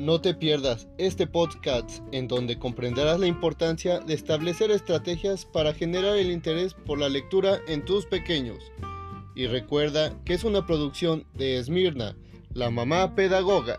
No te pierdas este podcast en donde comprenderás la importancia de establecer estrategias para generar el interés por la lectura en tus pequeños. Y recuerda que es una producción de Esmirna, la mamá pedagoga.